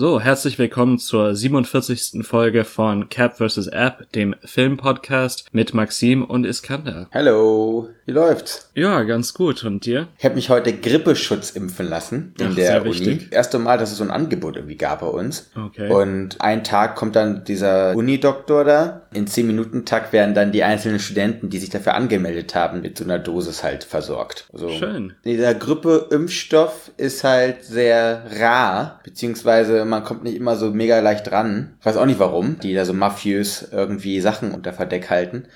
So, herzlich willkommen zur 47. Folge von Cap vs. App, dem Filmpodcast mit Maxim und Iskander. Hallo, wie läuft's? Ja, ganz gut. Und dir? Ich habe mich heute Grippeschutz impfen lassen in Ach, der sehr Uni. wichtig. Erste Mal, dass es so ein Angebot irgendwie gab bei uns. Okay. Und einen Tag kommt dann dieser Unidoktor da. In 10 Minuten Tag werden dann die einzelnen Studenten, die sich dafür angemeldet haben, mit so einer Dosis halt versorgt. Also Schön. Dieser Grippe-Impfstoff ist halt sehr rar, beziehungsweise man kommt nicht immer so mega leicht ran. Ich weiß auch nicht warum, die da so mafiös irgendwie Sachen unter Verdeck halten.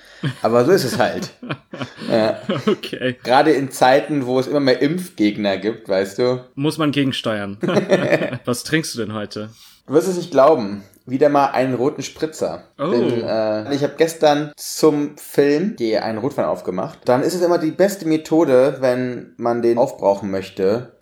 Aber so ist es halt. ja. Okay. Gerade in Zeiten, wo es immer mehr Impfgegner gibt, weißt du. Muss man gegensteuern. Was trinkst du denn heute? Du wirst es nicht glauben. Wieder mal einen roten Spritzer. Oh. Denn, äh, ich habe gestern zum Film die einen Rotwein aufgemacht. Dann ist es immer die beste Methode, wenn man den aufbrauchen möchte.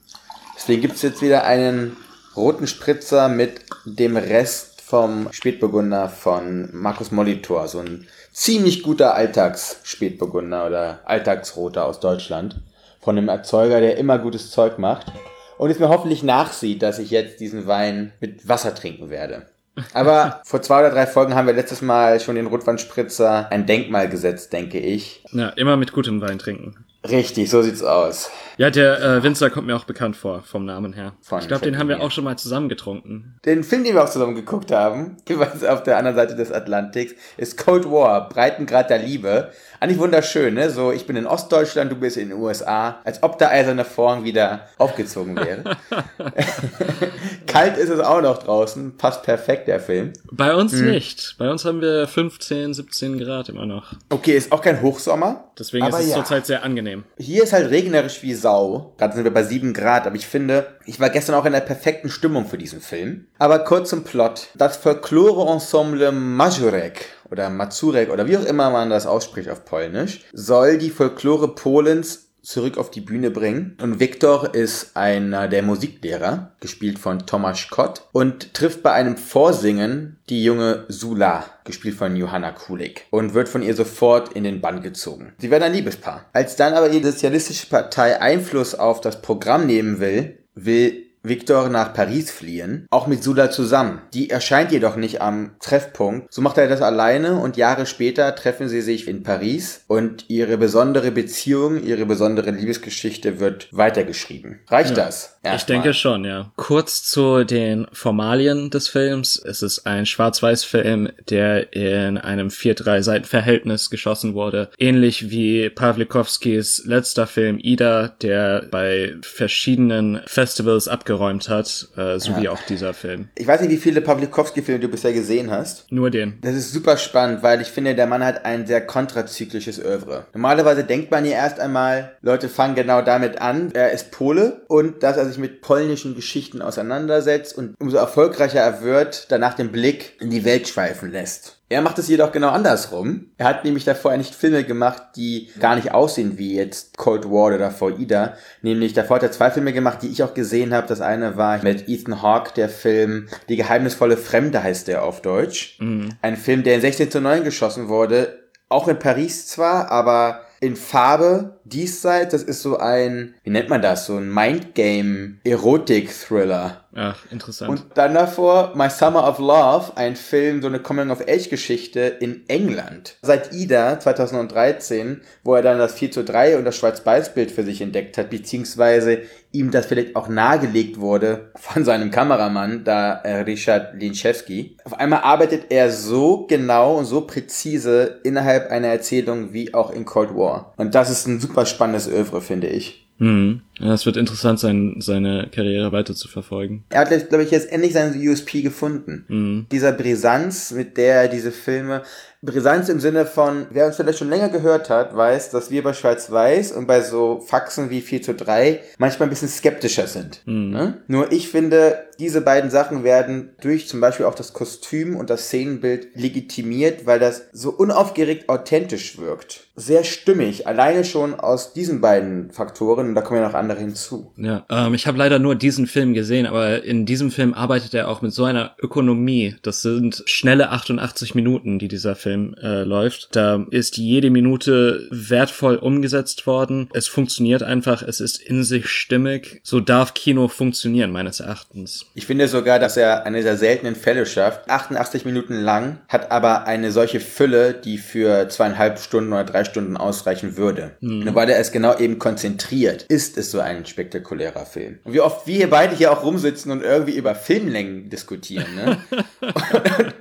Deswegen gibt's jetzt wieder einen roten Spritzer mit dem Rest vom Spätburgunder von Markus Molitor. So ein ziemlich guter Alltagsspätburgunder oder Alltagsroter aus Deutschland. Von einem Erzeuger, der immer gutes Zeug macht. Und es mir hoffentlich nachsieht, dass ich jetzt diesen Wein mit Wasser trinken werde. Aber vor zwei oder drei Folgen haben wir letztes Mal schon den Rotweinspritzer ein Denkmal gesetzt, denke ich. Ja, immer mit gutem Wein trinken. Richtig, so sieht's aus. Ja, der äh, Winzer kommt mir auch bekannt vor, vom Namen her. Von ich glaube, den haben wir auch schon mal zusammen getrunken. Den Film, den wir auch zusammen geguckt haben, jeweils auf der anderen Seite des Atlantiks, ist Cold War, Breitengrad der Liebe. Eigentlich wunderschön, ne? So, ich bin in Ostdeutschland, du bist in den USA, als ob der eiserne Vorhang wieder aufgezogen wäre. Kalt ist es auch noch draußen, passt perfekt der Film. Bei uns Mhm. nicht. Bei uns haben wir 15, 17 Grad immer noch. Okay, ist auch kein Hochsommer. Deswegen ist es ja. zurzeit sehr angenehm. Hier ist halt regnerisch wie Sau. Gerade sind wir bei 7 Grad, aber ich finde, ich war gestern auch in der perfekten Stimmung für diesen Film. Aber kurz zum Plot. Das Folklore-Ensemble Mazurek oder Mazurek oder wie auch immer man das ausspricht auf Polnisch, soll die Folklore Polens zurück auf die Bühne bringen. Und Viktor ist einer der Musiklehrer, gespielt von Tomasz Kott, und trifft bei einem Vorsingen die junge Sula, gespielt von Johanna Kulik, und wird von ihr sofort in den Bann gezogen. Sie werden ein Liebespaar. Als dann aber die Sozialistische Partei Einfluss auf das Programm nehmen will, will Victor nach Paris fliehen, auch mit Sula zusammen. Die erscheint jedoch nicht am Treffpunkt. So macht er das alleine und Jahre später treffen sie sich in Paris und ihre besondere Beziehung, ihre besondere Liebesgeschichte wird weitergeschrieden. Reicht das? Ich Erstmal. denke schon, ja. Kurz zu den Formalien des Films. Es ist ein Schwarz-Weiß-Film, der in einem 4-3-Seiten-Verhältnis geschossen wurde. Ähnlich wie Pawlikowskis letzter Film Ida, der bei verschiedenen Festivals abgeräumt hat, äh, sowie auch dieser Film. Ich weiß nicht, wie viele Pawlikowski-Filme du bisher gesehen hast. Nur den. Das ist super spannend, weil ich finde, der Mann hat ein sehr kontrazyklisches Oeuvre. Normalerweise denkt man ja erst einmal, Leute fangen genau damit an, er ist Pole und dass er sich mit polnischen Geschichten auseinandersetzt und umso erfolgreicher er wird, danach den Blick in die Welt schweifen lässt. Er macht es jedoch genau andersrum. Er hat nämlich davor nicht Filme gemacht, die gar nicht aussehen wie jetzt Cold War oder davor Ida. Nämlich davor hat er zwei Filme gemacht, die ich auch gesehen habe. Das eine war mit Ethan Hawke, der Film Die geheimnisvolle Fremde heißt der auf Deutsch. Ein Film, der in 1609 geschossen wurde. Auch in Paris zwar, aber in Farbe diesseits. Das ist so ein, wie nennt man das? So ein Mindgame-Erotik-Thriller. Ach, interessant. Und dann davor My Summer of Love, ein Film, so eine Coming-of-Age-Geschichte in England. Seit Ida 2013, wo er dann das 4 zu 3 und das Schwarz-Weiß-Bild für sich entdeckt hat, beziehungsweise ihm das vielleicht auch nahegelegt wurde von seinem Kameramann, da äh, Richard Linczewski. Auf einmal arbeitet er so genau und so präzise innerhalb einer Erzählung wie auch in Cold War. Und das ist ein super spannendes Oeuvre, finde ich. Hm. Ja, es wird interessant sein, seine Karriere weiter zu verfolgen. Er hat, glaube ich, jetzt endlich seinen USP gefunden. Dieser Brisanz, mit der er diese Filme Brisanz im Sinne von, wer uns vielleicht schon länger gehört hat, weiß, dass wir bei Schwarz-Weiß und bei so Faxen wie 4 zu 3 manchmal ein bisschen skeptischer sind. Ne? Nur ich finde, diese beiden Sachen werden durch zum Beispiel auch das Kostüm und das Szenenbild legitimiert, weil das so unaufgeregt authentisch wirkt. Sehr stimmig, alleine schon aus diesen beiden Faktoren und da kommen ja noch andere hinzu. Ja, ähm, ich habe leider nur diesen Film gesehen, aber in diesem Film arbeitet er auch mit so einer Ökonomie. Das sind schnelle 88 Minuten, die dieser Film äh, läuft. Da ist jede Minute wertvoll umgesetzt worden. Es funktioniert einfach, es ist in sich stimmig. So darf Kino funktionieren, meines Erachtens. Ich finde sogar, dass er eine der seltenen Fälle schafft. 88 Minuten lang, hat aber eine solche Fülle, die für zweieinhalb Stunden oder drei Stunden ausreichen würde. Nur weil er es genau eben konzentriert, ist es so ein spektakulärer Film. Und wie oft wir hier beide hier auch rumsitzen und irgendwie über Filmlängen diskutieren, ne?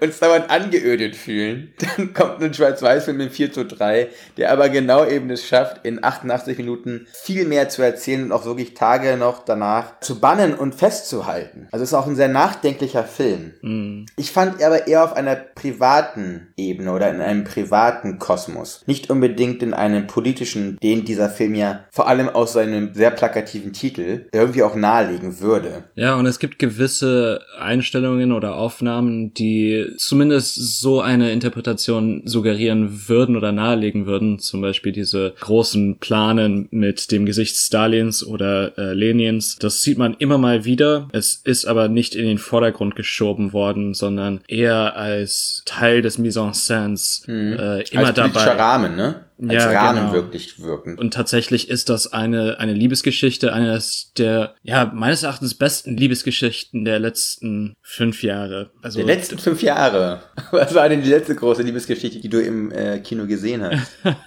und uns dauernd angeödet fühlen. Dann kommt ein Schwarz-Weiß-Film in 4 zu 3, der aber genau eben es schafft, in 88 Minuten viel mehr zu erzählen und auch wirklich Tage noch danach zu bannen und festzuhalten. Also es ist auch ein sehr nachdenklicher Film. Ich fand aber eher auf einer privaten Ebene oder in einem privaten Kosmos. Nicht unbedingt in einem politischen, den dieser Film ja vor allem aus seinem sehr plakativen Titel irgendwie auch nahelegen würde. Ja, und es gibt gewisse Einstellungen oder Aufnahmen, die zumindest so eine Interpretation suggerieren würden oder nahelegen würden. Zum Beispiel diese großen Planen mit dem Gesicht Stalins oder äh, Lenins. Das sieht man immer mal wieder. Es ist aber nicht in den Vordergrund geschoben worden, sondern eher als Teil des Mise en scène äh, immer Als dabei. Rahmen, ne? Als Ja, Rahmen genau. wirklich wirken. Und tatsächlich ist das eine, eine Liebesgeschichte, eines der, ja, meines Erachtens besten Liebesgeschichten der letzten fünf Jahre. Also, Der letzten fünf Jahre. Was war denn die letzte große Liebesgeschichte, die du im äh, Kino gesehen hast?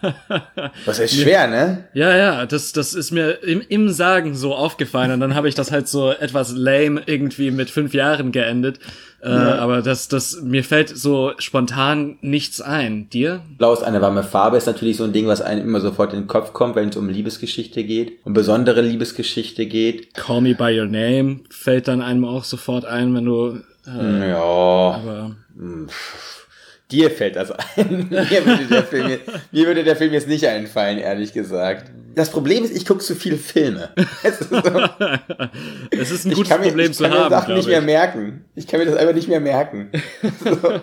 Das ist schwer, ne? ja, ja, das, das ist mir im, im Sagen so aufgefallen und dann habe ich das halt so etwas lame irgendwie mit fünf Jahren geendet. Äh, Aber das, das, mir fällt so spontan nichts ein. Dir? Blau ist eine warme Farbe ist natürlich so ein Ding, was einem immer sofort in den Kopf kommt, wenn es um Liebesgeschichte geht, um besondere Liebesgeschichte geht. Call Me By Your Name fällt dann einem auch sofort ein, wenn du, äh, Ja, aber dir fällt das ein. mir, würde der Film, jetzt- mir würde der Film jetzt nicht einfallen, ehrlich gesagt. Das Problem ist, ich gucke zu viele Filme. Es ist so, ist ein ich gutes mir, Problem ich zu kann mir haben, Sachen nicht mehr ich. merken. Ich kann mir das einfach nicht mehr merken. So.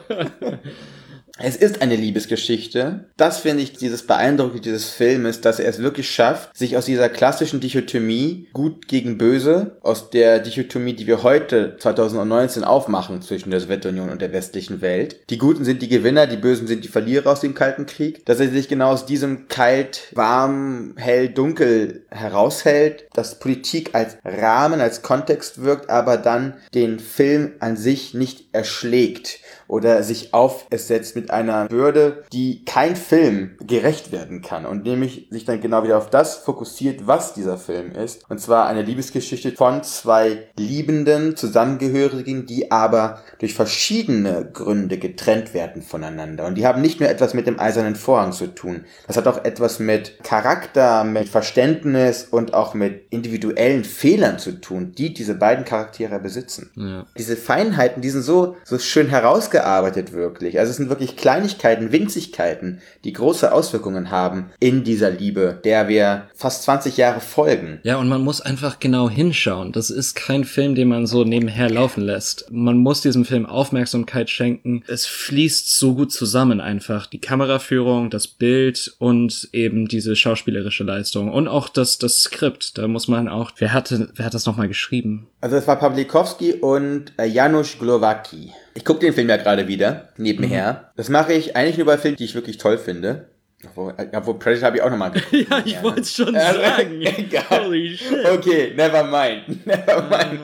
Es ist eine Liebesgeschichte. Das finde ich dieses Beeindruckende dieses Filmes, dass er es wirklich schafft, sich aus dieser klassischen Dichotomie gut gegen böse, aus der Dichotomie, die wir heute 2019 aufmachen zwischen der Sowjetunion und der westlichen Welt. Die Guten sind die Gewinner, die Bösen sind die Verlierer aus dem Kalten Krieg. Dass er sich genau aus diesem kalt, warm, hell, dunkel heraushält, dass Politik als Rahmen, als Kontext wirkt, aber dann den Film an sich nicht erschlägt oder sich auf es setzt mit einer Bürde, die kein Film gerecht werden kann und nämlich sich dann genau wieder auf das fokussiert, was dieser Film ist. Und zwar eine Liebesgeschichte von zwei liebenden Zusammengehörigen, die aber durch verschiedene Gründe getrennt werden voneinander. Und die haben nicht nur etwas mit dem eisernen Vorhang zu tun. Das hat auch etwas mit Charakter, mit Verständnis und auch mit individuellen Fehlern zu tun, die diese beiden Charaktere besitzen Ja. diese Feinheiten, die sind so, so schön herausgearbeitet wirklich. Also es sind wirklich Kleinigkeiten, Winzigkeiten, die große Auswirkungen haben in dieser Liebe, der wir fast 20 Jahre folgen. Ja, und man muss einfach genau hinschauen. Das ist kein Film, den man so nebenher laufen lässt. Man muss diesem Film Aufmerksamkeit schenken. Es fließt so gut zusammen einfach. Die Kameraführung, das Bild und eben diese schauspielerische Leistung. Und auch das, das Skript. Da muss man auch, wer hatte, wer hat das nochmal geschrieben? Also es war Pawlikowski und äh, Janusz Glowacki. Ich gucke den Film ja gerade wieder, nebenher. Das mache ich eigentlich nur bei Filmen, die ich wirklich toll finde. Obwohl, äh, obwohl Predator habe ich auch nochmal geguckt. Ja, ich wollte es schon Ja, sagen. egal. Holy shit. Okay, never mind. Never mind.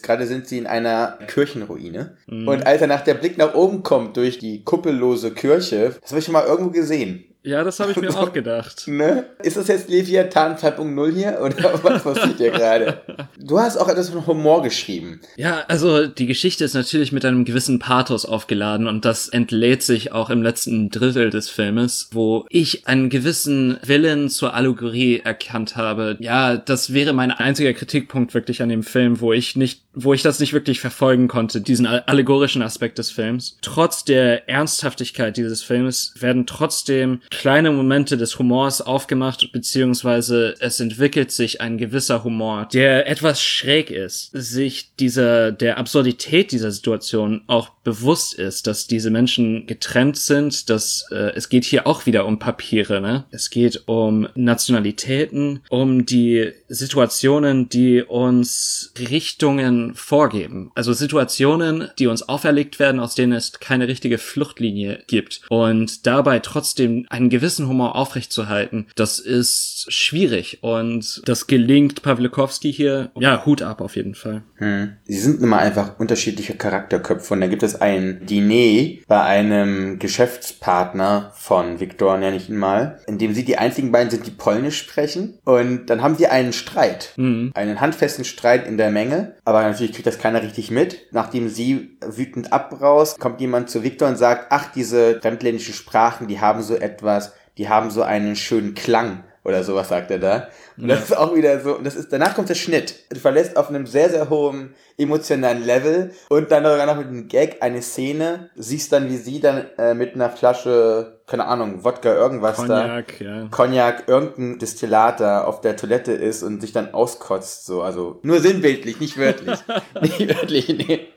Gerade sind sie in einer Kirchenruine. Und als er nach der Blick nach oben kommt durch die kuppellose Kirche, das habe ich schon mal irgendwo gesehen. Ja, das habe ich mir auch gedacht. Ne? Ist das jetzt Leviathan 2.0 hier? Oder was passiert hier gerade? Du hast auch etwas von Humor geschrieben. Ja, also die Geschichte ist natürlich mit einem gewissen Pathos aufgeladen und das entlädt sich auch im letzten Drittel des Filmes, wo ich einen gewissen Willen zur Allegorie erkannt habe. Ja, das wäre mein einziger Kritikpunkt wirklich an dem Film, wo ich nicht wo ich das nicht wirklich verfolgen konnte, diesen allegorischen Aspekt des Films. Trotz der Ernsthaftigkeit dieses Films werden trotzdem kleine Momente des Humors aufgemacht, beziehungsweise es entwickelt sich ein gewisser Humor, der etwas schräg ist, sich dieser, der Absurdität dieser Situation auch bewusst ist, dass diese Menschen getrennt sind, dass äh, es geht hier auch wieder um Papiere, ne? Es geht um Nationalitäten, um die Situationen, die uns Richtungen vorgeben. Also Situationen, die uns auferlegt werden, aus denen es keine richtige Fluchtlinie gibt. Und dabei trotzdem einen gewissen Humor aufrechtzuerhalten, das ist schwierig. Und das gelingt Pawlikowski hier, ja, Hut ab auf jeden Fall. Hm. Sie sind immer einfach unterschiedliche Charakterköpfe. Und da gibt es ein Diner bei einem Geschäftspartner von Viktor, nenne ich ihn mal, in dem sie die einzigen beiden sind, die Polnisch sprechen. Und dann haben sie einen Streit. Mhm. Einen handfesten Streit in der Menge. Aber natürlich kriegt das keiner richtig mit. Nachdem sie wütend abbraust, kommt jemand zu Viktor und sagt, ach, diese fremdländischen Sprachen, die haben so etwas, die haben so einen schönen Klang oder sowas sagt er da. Und das ist auch wieder so, und das ist, danach kommt der Schnitt. Du verlässt auf einem sehr, sehr hohen emotionalen Level und dann sogar noch mit einem Gag eine Szene, siehst dann, wie sie dann äh, mit einer Flasche, keine Ahnung, Wodka, irgendwas Cognac, da, ja. Cognac, irgendein Destillat da auf der Toilette ist und sich dann auskotzt, so, also nur sinnbildlich, nicht wörtlich. nicht wörtlich, nee.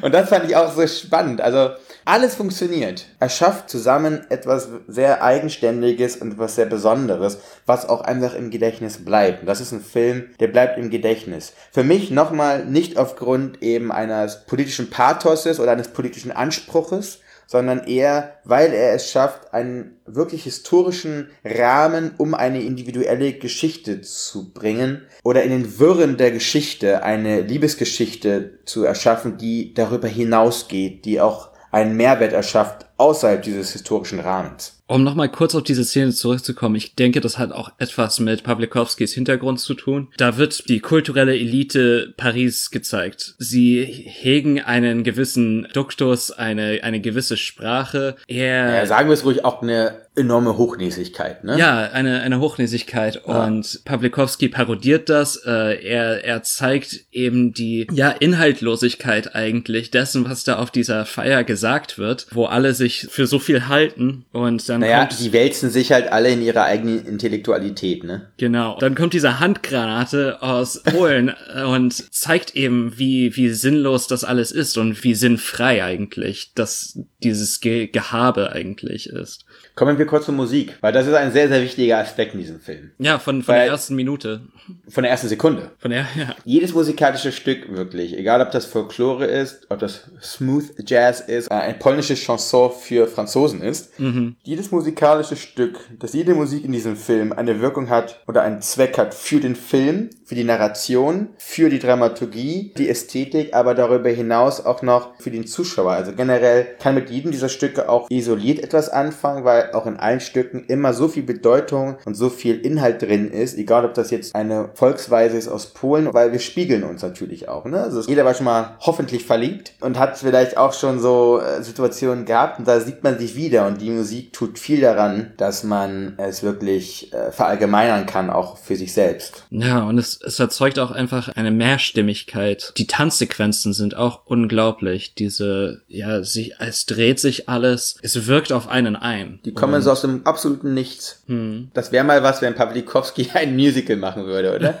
Und das fand ich auch so spannend. Also alles funktioniert. Er schafft zusammen etwas sehr Eigenständiges und etwas sehr Besonderes, was auch einfach im Gedächtnis bleibt. Und das ist ein Film, der bleibt im Gedächtnis. Für mich nochmal nicht aufgrund eben eines politischen Pathoses oder eines politischen Anspruches, sondern eher, weil er es schafft, einen wirklich historischen Rahmen um eine individuelle Geschichte zu bringen oder in den Wirren der Geschichte eine Liebesgeschichte zu erschaffen, die darüber hinausgeht, die auch einen Mehrwert erschafft außerhalb dieses historischen Rahmens. Um nochmal kurz auf diese Szene zurückzukommen, ich denke, das hat auch etwas mit Pawlikowskis Hintergrund zu tun. Da wird die kulturelle Elite Paris gezeigt. Sie hegen einen gewissen Duktus, eine, eine gewisse Sprache. Er, ja, sagen wir es ruhig auch eine enorme Hochnäsigkeit, ne? Ja, eine, eine Hochnäsigkeit. Ja. Und Pawlikowski parodiert das. Äh, er, er zeigt eben die, ja, Inhaltlosigkeit eigentlich dessen, was da auf dieser Feier gesagt wird, wo alle sich für so viel halten und dann naja, die wälzen sich halt alle in ihrer eigenen Intellektualität, ne? Genau. Dann kommt diese Handgranate aus Polen und zeigt eben, wie, wie sinnlos das alles ist und wie sinnfrei eigentlich, dass dieses Ge Gehabe eigentlich ist. Kommen wir kurz zur Musik, weil das ist ein sehr, sehr wichtiger Aspekt in diesem Film. Ja, von, von der ersten Minute. Von der ersten Sekunde. Von der, ja. Jedes musikalische Stück wirklich, egal ob das Folklore ist, ob das Smooth Jazz ist, äh, ein polnisches Chanson für Franzosen ist. Mhm. Jedes musikalische Stück, dass jede Musik in diesem Film eine Wirkung hat oder einen Zweck hat für den Film, für die Narration, für die Dramaturgie, die Ästhetik, aber darüber hinaus auch noch für den Zuschauer. Also generell kann mit jedem dieser Stücke auch isoliert etwas anfangen, weil auch in allen Stücken immer so viel Bedeutung und so viel Inhalt drin ist, egal ob das jetzt eine Volksweise ist aus Polen, weil wir spiegeln uns natürlich auch. Ne? Also jeder war schon mal hoffentlich verliebt und hat vielleicht auch schon so äh, Situationen gehabt und da sieht man sich wieder und die Musik tut viel daran, dass man es wirklich äh, verallgemeinern kann, auch für sich selbst. Ja, und es, es erzeugt auch einfach eine Mehrstimmigkeit. Die Tanzsequenzen sind auch unglaublich. Diese, ja, sich, es dreht sich alles, es wirkt auf einen ein. Die kommen so aus dem absoluten Nichts. Hm. Das wäre mal was, wenn Pawlikowski ein Musical machen würde, oder?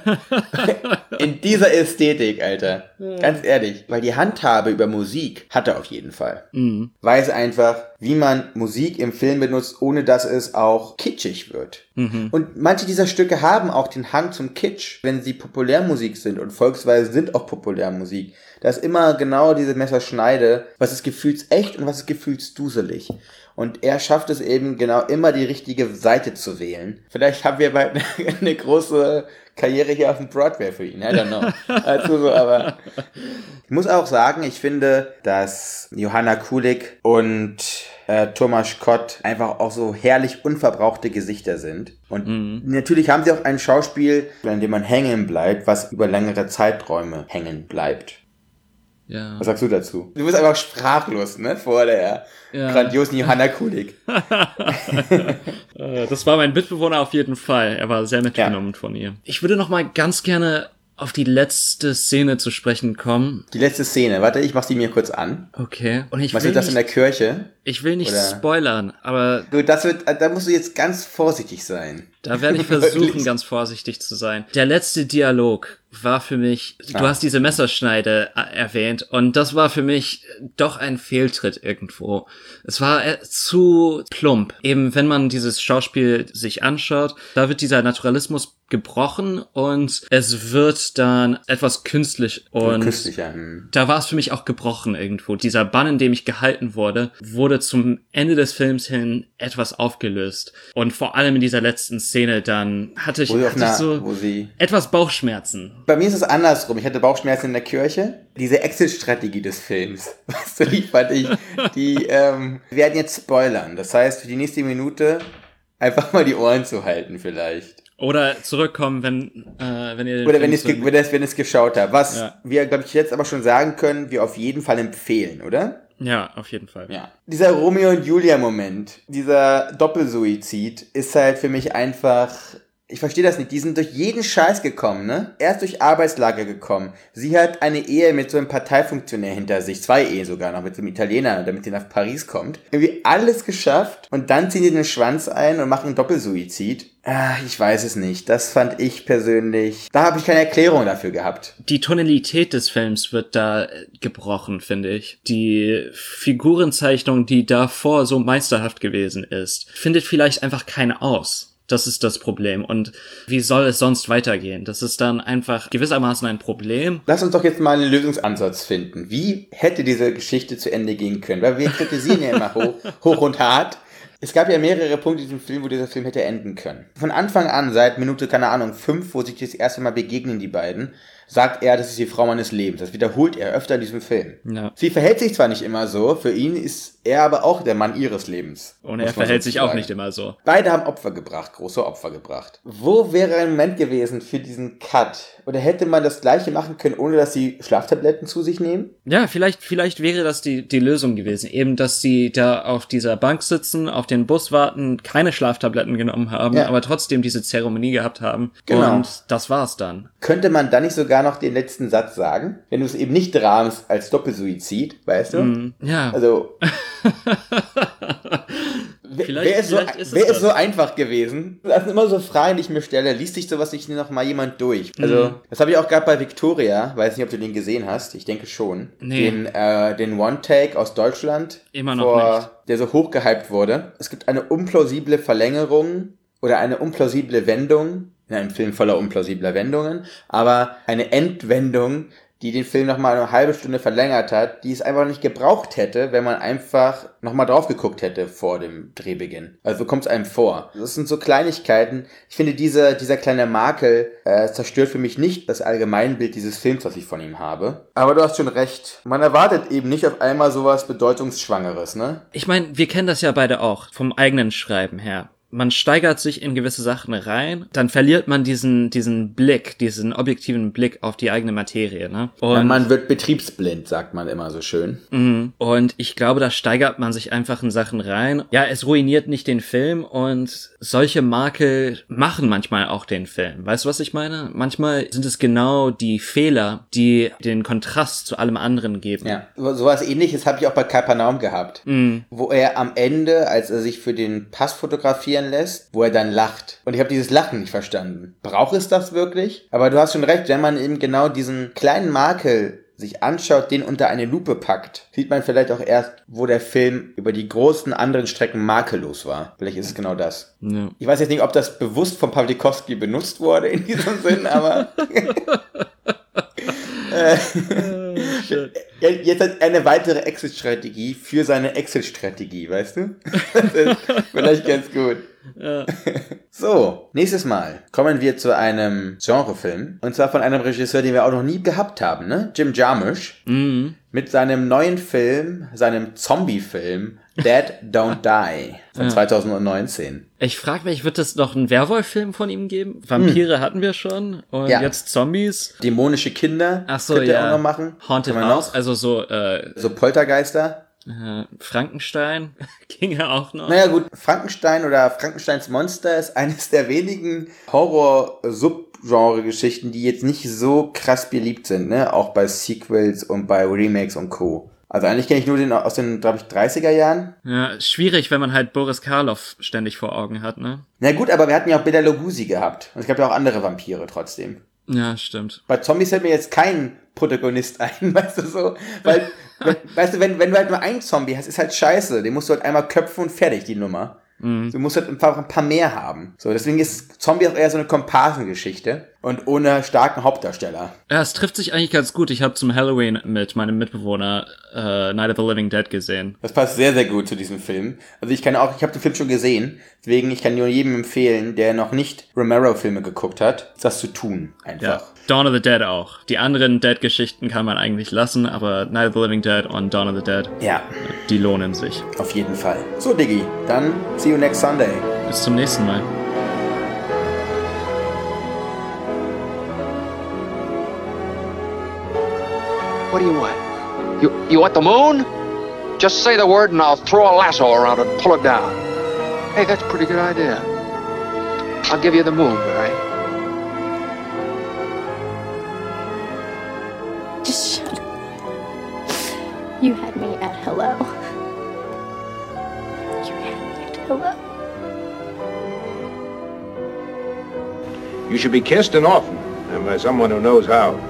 In dieser Ästhetik, Alter. Ja. Ganz ehrlich. Weil die Handhabe über Musik hat er auf jeden Fall. Mhm. Weiß einfach, wie man Musik im Film benutzt, ohne dass es auch kitschig wird. Mhm. Und manche dieser Stücke haben auch den Hang zum Kitsch, wenn sie Populärmusik sind und Volksweise sind auch Populärmusik. Da ist immer genau diese Messerschneide, was ist gefühlsecht und was ist gefühlsduselig. Und er schafft es eben genau immer die richtige Seite zu wählen. Vielleicht haben wir bald eine große Karriere hier auf dem Broadway für ihn. I don't know. also so, aber ich muss auch sagen, ich finde, dass Johanna Kulik und äh, Thomas Kott einfach auch so herrlich unverbrauchte Gesichter sind. Und mhm. natürlich haben sie auch ein Schauspiel, in dem man hängen bleibt, was über längere Zeiträume hängen bleibt. Ja. Was sagst du dazu? Du bist einfach sprachlos, ne? Vor der ja. grandiosen Johanna Kulik. Äh, das war mein Mitbewohner auf jeden Fall. Er war sehr mitgenommen ja. von ihr. Ich würde noch mal ganz gerne auf die letzte Szene zu sprechen kommen. Die letzte Szene, warte, ich mach sie mir kurz an. Okay. Und ich Was will das in nicht, der Kirche? ich will nicht oder- spoilern, aber Gut, das wird, da musst du jetzt ganz vorsichtig sein. Da werde ich versuchen, ganz vorsichtig zu sein. Der letzte Dialog war für mich, du hast diese Messerschneide äh, erwähnt und das war für mich doch ein Fehltritt irgendwo. Es war äh, zu plump. Eben wenn man dieses Schauspiel sich anschaut, da wird dieser Naturalismus gebrochen und es wird dann etwas künstlich und Künstlicher. Hm. da war es für mich auch gebrochen irgendwo. Dieser Bann, in dem ich gehalten wurde, wurde zum Ende des Films hin etwas aufgelöst. Und vor allem in dieser letzten Szene dann hatte ich, Wo sie auf hatte ich einer, so wo sie etwas Bauchschmerzen. Bei mir ist es andersrum. Ich hatte Bauchschmerzen in der Kirche. Diese Exit-Strategie des Films, weißt du, die fand ich, die ähm, wir werden jetzt spoilern. Das heißt, für die nächste Minute einfach mal die Ohren zu halten vielleicht. Oder zurückkommen, wenn, äh, wenn ihr Oder wenn ich wenn es wenn es geschaut habe. Was Ja. wir, glaube ich, jetzt aber schon sagen können, wir auf jeden Fall empfehlen, oder? Ja, auf jeden Fall. Ja. Dieser Romeo und Julia Moment, dieser Doppelsuizid ist halt für mich einfach ich verstehe das nicht. Die sind durch jeden Scheiß gekommen, ne? Erst durch Arbeitslager gekommen. Sie hat eine Ehe mit so einem Parteifunktionär hinter sich. Zwei Ehen sogar noch mit so einem Italiener, damit sie nach Paris kommt. Irgendwie alles geschafft. Und dann ziehen sie den Schwanz ein und machen einen Doppelsuizid. Ah, ich weiß es nicht. Das fand ich persönlich. Da habe ich keine Erklärung dafür gehabt. Die Tonalität des Films wird da äh, gebrochen, finde ich. Die Figurenzeichnung, die davor so meisterhaft gewesen ist, findet vielleicht einfach keine aus. Das ist das Problem. Und wie soll es sonst weitergehen? Das ist dann einfach gewissermaßen ein Problem. Lass uns doch jetzt mal einen Lösungsansatz finden. Wie hätte diese Geschichte zu Ende gehen können? Weil wir kritisieren ja immer hoch, hoch und hart. Es gab ja mehrere Punkte in diesem Film, wo dieser Film hätte enden können. Von Anfang an, seit Minute, keine Ahnung, fünf, wo sich das erste Mal begegnen, die beiden, sagt er, das ist die Frau meines Lebens. Das wiederholt er öfter in diesem Film. Ja. Sie verhält sich zwar nicht immer so, für ihn ist er aber auch der Mann ihres Lebens. Und er verhält sich auch sozusagen. nicht immer so. Beide haben Opfer gebracht, große Opfer gebracht. Wo wäre ein Moment gewesen für diesen Cut? Oder hätte man das gleiche machen können, ohne dass sie Schlaftabletten zu sich nehmen? Ja, vielleicht, vielleicht wäre das die, die Lösung gewesen. Eben, dass sie da auf dieser Bank sitzen, auf den Bus warten, keine Schlaftabletten genommen haben, Ja. aber trotzdem diese Zeremonie gehabt haben. Genau. Und das war's dann. Könnte man dann nicht sogar noch den letzten Satz sagen? Wenn du es eben nicht rahmst als Doppelsuizid, weißt du? Mm, Ja. Also. Wer- Vielleicht- Wäre es, so, ist wär es so einfach gewesen? Das sind immer so Fragen, die ich mir stelle. Liest sich sowas nicht noch mal jemand durch? Also, Mhm. das habe ich auch gerade bei Victoria. Weiß nicht, ob du den gesehen hast. Ich denke schon. Nee. Den, äh, den One-Take aus Deutschland. Immer noch vor, nicht. Der so hochgehypt wurde. Es gibt eine unplausible Verlängerung oder eine unplausible Wendung. In einem Film voller unplausibler Wendungen. Aber eine Endwendung, die den Film nochmal eine halbe Stunde verlängert hat, die es einfach nicht gebraucht hätte, wenn man einfach nochmal drauf geguckt hätte vor dem Drehbeginn. Also kommt es einem vor. Das sind so Kleinigkeiten. Ich finde, dieser, dieser kleine Makel äh, zerstört für mich nicht das Allgemeinbild dieses Films, was ich von ihm habe. Aber du hast schon recht. Man erwartet eben nicht auf einmal sowas Bedeutungsschwangeres, ne? Ich meine, wir kennen das ja beide auch, vom eigenen Schreiben her. Man steigert sich in gewisse Sachen rein, dann verliert man diesen, diesen Blick, diesen objektiven Blick auf die eigene Materie, ne? Und, man wird betriebsblind, sagt man immer so schön. Mhm. und ich glaube, da steigert man sich einfach in Sachen rein. Ja, es ruiniert nicht den Film und solche Makel machen manchmal auch den Film. Weißt du, was ich meine? Manchmal sind es genau die Fehler, die den Kontrast zu allem anderen geben. Ja, so- sowas ähnliches habe ich auch bei Kapernaum gehabt. Mhm. Wo er am Ende, als er sich für den Pass fotografieren lässt, wo er dann lacht. Und ich habe dieses Lachen nicht verstanden. Braucht es das wirklich? Aber du hast schon recht, wenn man eben genau diesen kleinen Makel sich anschaut, den unter eine Lupe packt, sieht man vielleicht auch erst, wo der Film über die großen anderen Strecken makellos war. Vielleicht ist es genau das. Ja. Ich weiß jetzt nicht, ob das bewusst von Pawlikowski benutzt wurde in diesem Sinn, aber Ja, Jetzt hat eine weitere Exit-Strategie für seine Exit-Strategie, weißt du? Das ist vielleicht ganz gut. So, nächstes Mal kommen wir zu einem Genrefilm. Und zwar von einem Regisseur, den wir auch noch nie gehabt haben, ne? Jim Jarmusch. Mhm. Mit seinem neuen Film, seinem Zombie-Film Dead Don't Die von 2019. Ich frage mich, wird es noch einen Werwolf-Film von ihm geben? Vampire hatten wir schon und Ja. jetzt Zombies. Dämonische Kinder Ach so, könnte er ja. auch noch machen. Haunted House, noch? also so, äh, So Poltergeister. Äh, Frankenstein ginge auch noch. Naja gut, Frankenstein oder Frankensteins Monster ist eines der wenigen Horror-Subgenre-Geschichten, die jetzt nicht so krass beliebt sind, ne? Auch bei Sequels und bei Remakes und Co. Also eigentlich kenne ich nur den aus den, glaube ich, 30er Jahren. Ja, schwierig, wenn man halt Boris Karloff ständig vor Augen hat, ne? Na gut, aber wir hatten ja auch Bela Lugosi gehabt. Und es gab ja auch andere Vampire trotzdem. Ja, stimmt. Bei Zombies fällt mir jetzt kein Protagonist ein, weißt du so? Weil, wenn, weißt du, wenn, wenn du halt nur einen Zombie hast, ist halt scheiße. Den musst du halt einmal köpfen und fertig, die Nummer. Du musst halt einfach ein paar mehr haben. So, deswegen ist Zombie auch eher so eine Komparsengeschichte und ohne starken Hauptdarsteller. Ja, es trifft sich eigentlich ganz gut. Ich habe zum Halloween mit meinem Mitbewohner äh, Night of the Living Dead gesehen. Das passt sehr, sehr gut zu diesem Film. Also ich kann auch, ich habe den Film schon gesehen, deswegen ich kann nur jedem empfehlen, der noch nicht Romero-Filme geguckt hat, das zu tun. Einfach. Ja. Dawn of the Dead auch. Die anderen Dead-Geschichten kann man eigentlich lassen, aber Night of the Living Dead und Dawn of the Dead, ja, die lohnen sich. auf jeden Fall. So, Diggi, dann see you next Sunday. Bis zum nächsten Mal. What do you want? You, you want the moon? Just say the word and I'll throw a lasso around it and pull it down. Hey, that's a pretty good idea. I'll give you the moon, Barry. Just shut up. You had me at hello. You had me at hello. You should be kissed and often, and by someone who knows how.